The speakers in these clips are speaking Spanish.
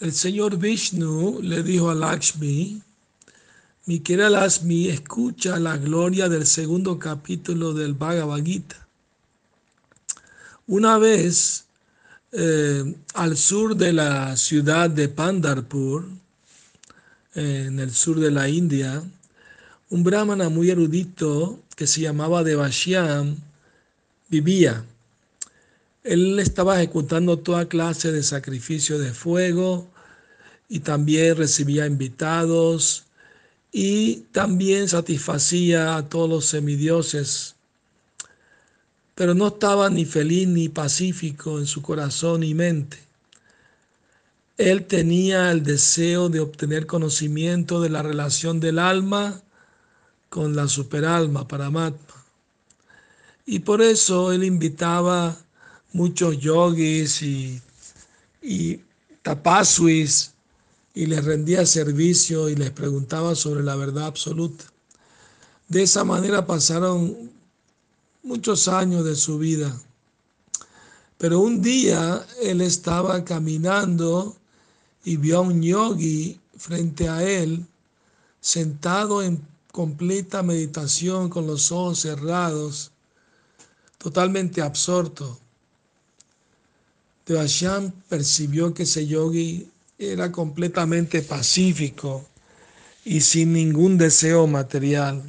el señor Vishnu le dijo a Lakshmi, mi querida Lakshmi, escucha la gloria del segundo capítulo del Bhagavad Gita. Una vez eh, al sur de la ciudad de Pandarpur, en el sur de la India, un brahmana muy erudito que se llamaba Devashyam vivía. Él estaba ejecutando toda clase de sacrificio de fuego y también recibía invitados y también satisfacía a todos los semidioses. Pero no estaba ni feliz ni pacífico en su corazón y mente. Él tenía el deseo de obtener conocimiento de la relación del alma con la superalma Paramatma. Y por eso él invitaba muchos yogis y, y tapasuis y les rendía servicio y les preguntaba sobre la verdad absoluta. De esa manera pasaron muchos años de su vida. Pero un día él estaba caminando y vio a un yogi frente a él, sentado en completa meditación con los ojos cerrados, totalmente absorto. Devashyam percibió que ese yogi era completamente pacífico y sin ningún deseo material.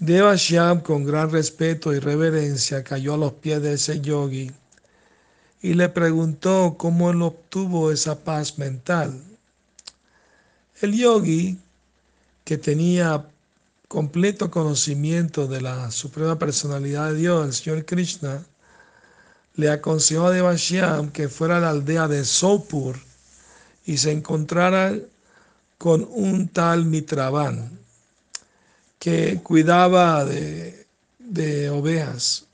Devashyam, con gran respeto y reverencia, cayó a los pies de ese yogi y le preguntó cómo él obtuvo esa paz mental. El yogi, que tenía completo conocimiento de la suprema personalidad de Dios, el Señor Krishna, le aconsejó a Devashyam que fuera a la aldea de Sopur y se encontrara con un tal Mitraban que cuidaba de, de ovejas.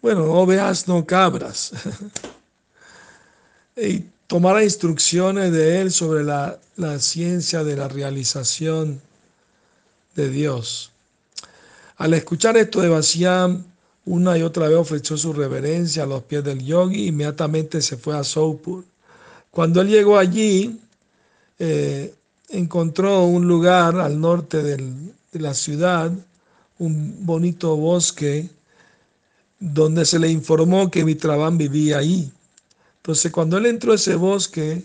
Bueno, ovejas no cabras, y tomara instrucciones de él sobre la, ciencia de la realización de Dios. Al escuchar esto de Basiam, una y otra vez ofreció su reverencia a los pies del yogi, inmediatamente se fue a Sopur. Cuando él llegó allí, eh, encontró un lugar al norte de la ciudad, un bonito bosque donde se le informó que Mitrabán vivía ahí. Entonces, cuando él entró a ese bosque,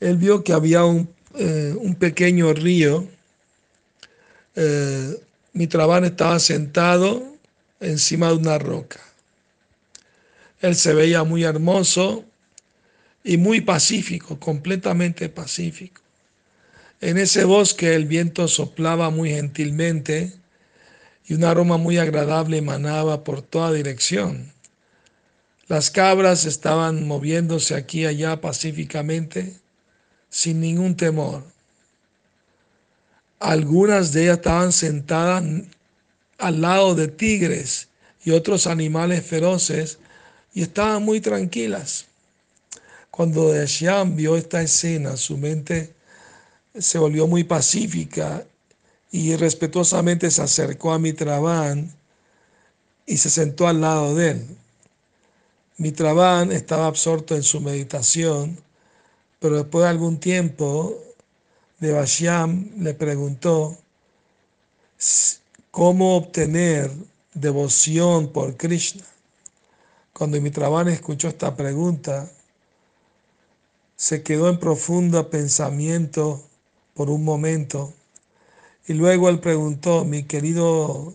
él vio que había un, eh, pequeño río. Eh, Mitrabán estaba sentado encima de una roca. Él se veía muy hermoso y muy pacífico, completamente pacífico. En ese bosque el viento soplaba muy gentilmente y un aroma muy agradable emanaba por toda dirección. Las cabras estaban moviéndose aquí y allá pacíficamente, sin ningún temor. Algunas de ellas estaban sentadas al lado de tigres y otros animales feroces y estaban muy tranquilas. Cuando Deshiam vio esta escena, su mente se volvió muy pacífica y respetuosamente se acercó a Mitrabán y se sentó al lado de él. Mitrabán estaba absorto en su meditación, pero después de algún tiempo, Devashyam le preguntó cómo obtener devoción por Krishna. Cuando Mitrabán escuchó esta pregunta, se quedó en profundo pensamiento por un momento y luego él preguntó, mi querido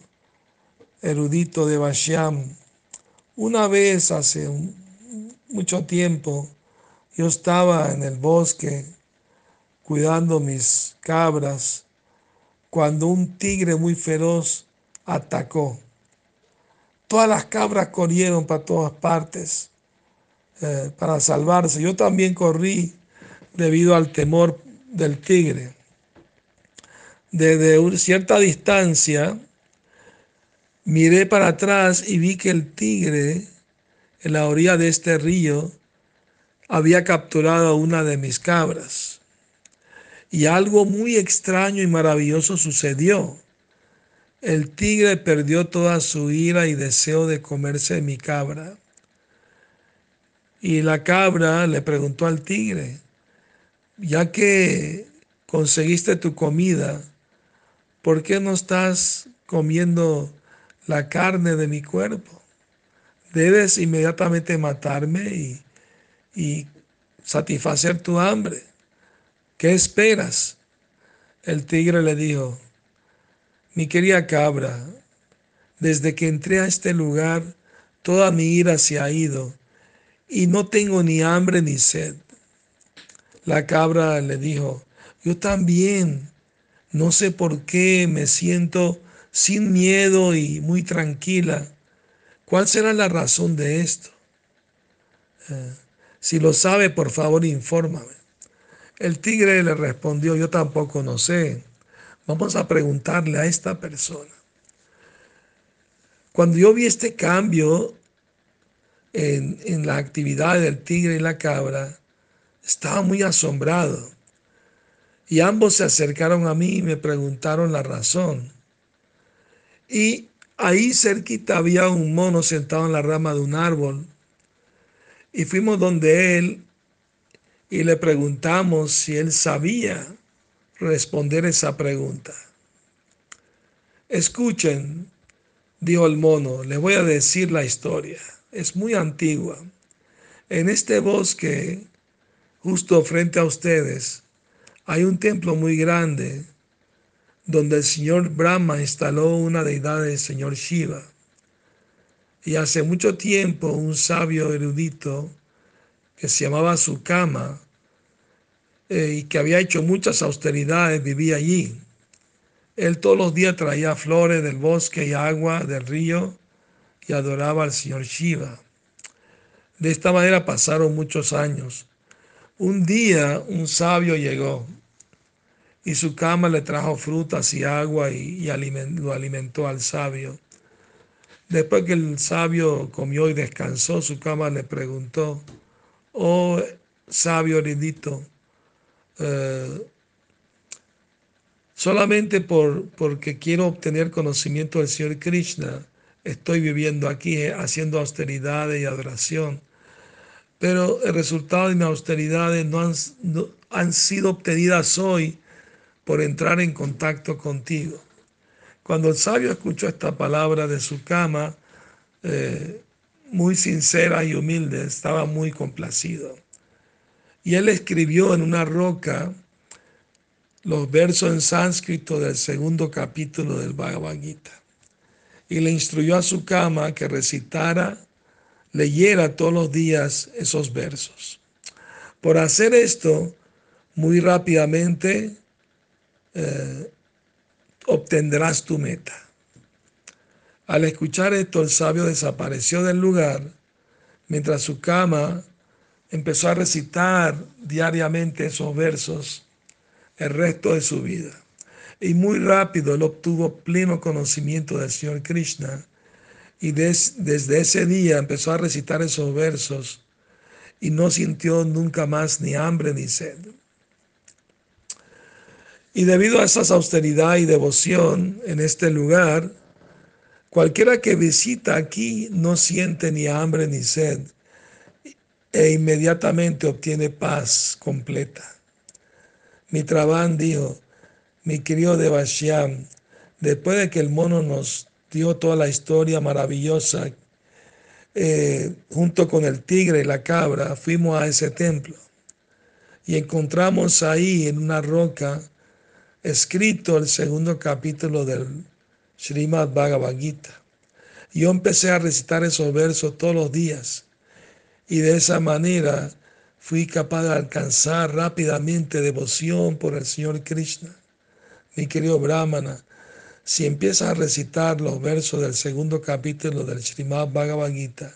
erudito de Bashiam, una vez hace mucho tiempo yo estaba en el bosque cuidando mis cabras cuando un tigre muy feroz atacó. Todas las cabras corrieron para todas partes eh, para salvarse. Yo también corrí debido al temor del tigre desde cierta distancia, miré para atrás y vi que el tigre en la orilla de este río había capturado a una de mis cabras. Y algo muy extraño y maravilloso sucedió. El tigre perdió toda su ira y deseo de comerse mi cabra. Y la cabra le preguntó al tigre, ya que conseguiste tu comida, ¿por qué no estás comiendo la carne de mi cuerpo? Debes inmediatamente matarme y, satisfacer tu hambre. ¿Qué esperas? El tigre le dijo, mi querida cabra, desde que entré a este lugar, toda mi ira se ha ido y no tengo ni hambre ni sed. La cabra le dijo, yo también, no sé por qué me siento sin miedo y muy tranquila. ¿Cuál será la razón de esto? Eh, si lo sabe, por favor, infórmame. El tigre le respondió, yo tampoco no sé. Vamos a preguntarle a esta persona. Cuando yo vi este cambio en, en la actividad del tigre y la cabra, estaba muy asombrado. Y ambos se acercaron a mí y me preguntaron la razón. Y ahí cerquita había un mono sentado en la rama de un árbol. Y fuimos donde él y le preguntamos si él sabía responder esa pregunta. Escuchen, dijo el mono, le voy a decir la historia. Es muy antigua. En este bosque, justo frente a ustedes, hay un templo muy grande donde el señor Brahma instaló una deidad del señor Shiva. Y hace mucho tiempo un sabio erudito que se llamaba Sukama eh, y que había hecho muchas austeridades vivía allí. Él todos los días traía flores del bosque y agua del río y adoraba al señor Shiva. De esta manera pasaron muchos años. Un día un sabio llegó y su cama le trajo frutas y agua y, lo alimentó al sabio. Después que el sabio comió y descansó, su cama le preguntó, oh sabio heredito, eh, solamente por, porque quiero obtener conocimiento del Señor Krishna, estoy viviendo aquí eh, haciendo austeridades y adoración. Pero el resultado de mis austeridades no han, han sido obtenidas hoy por entrar en contacto contigo. Cuando el sabio escuchó esta palabra de su cama, eh, muy sincera y humilde, estaba muy complacido. Y él escribió en una roca los versos en sánscrito del segundo capítulo del Bhagavad Gita. Y le instruyó a su cama que recitara, leyera todos los días esos versos. Por hacer esto, muy rápidamente eh, obtendrás tu meta. Al escuchar esto, el sabio desapareció del lugar mientras su cama empezó a recitar diariamente esos versos el resto de su vida. Y muy rápido él obtuvo pleno conocimiento del Señor Krishna y desde ese día empezó a recitar esos versos y no sintió nunca más ni hambre ni sed. Y debido a esa austeridad y devoción en este lugar, cualquiera que visita aquí no siente ni hambre ni sed e inmediatamente obtiene paz completa. Mitrabán dijo, mi querido Devashyam, después de que el mono nos dio toda la historia maravillosa, eh, junto con el tigre y la cabra, fuimos a ese templo y encontramos ahí en una roca escrito el segundo capítulo del Srimad Bhagavad Gita. Yo empecé a recitar esos versos todos los días y de esa manera fui capaz de alcanzar rápidamente devoción por el Señor Krishna. Mi querido Brahmana, si empiezas a recitar los versos del segundo capítulo del Srimad Bhagavad Gita,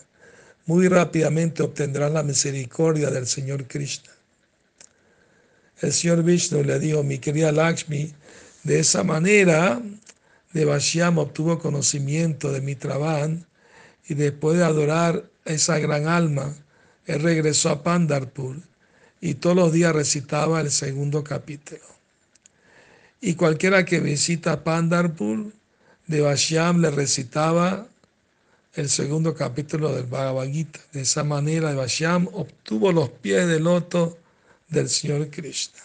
muy rápidamente obtendrás la misericordia del Señor Krishna. El Señor Vishnu le dijo, mi querida Lakshmi, de esa manera Devashyama obtuvo conocimiento de Mitravan y después de adorar esa gran alma, él regresó a Pandarpur y todos los días recitaba el segundo capítulo. Y cualquiera que visita Pandarpur, Devashyam le recitaba el segundo capítulo del Bhagavad Gita. De esa manera, Vasham obtuvo los pies del loto del Señor Krishna.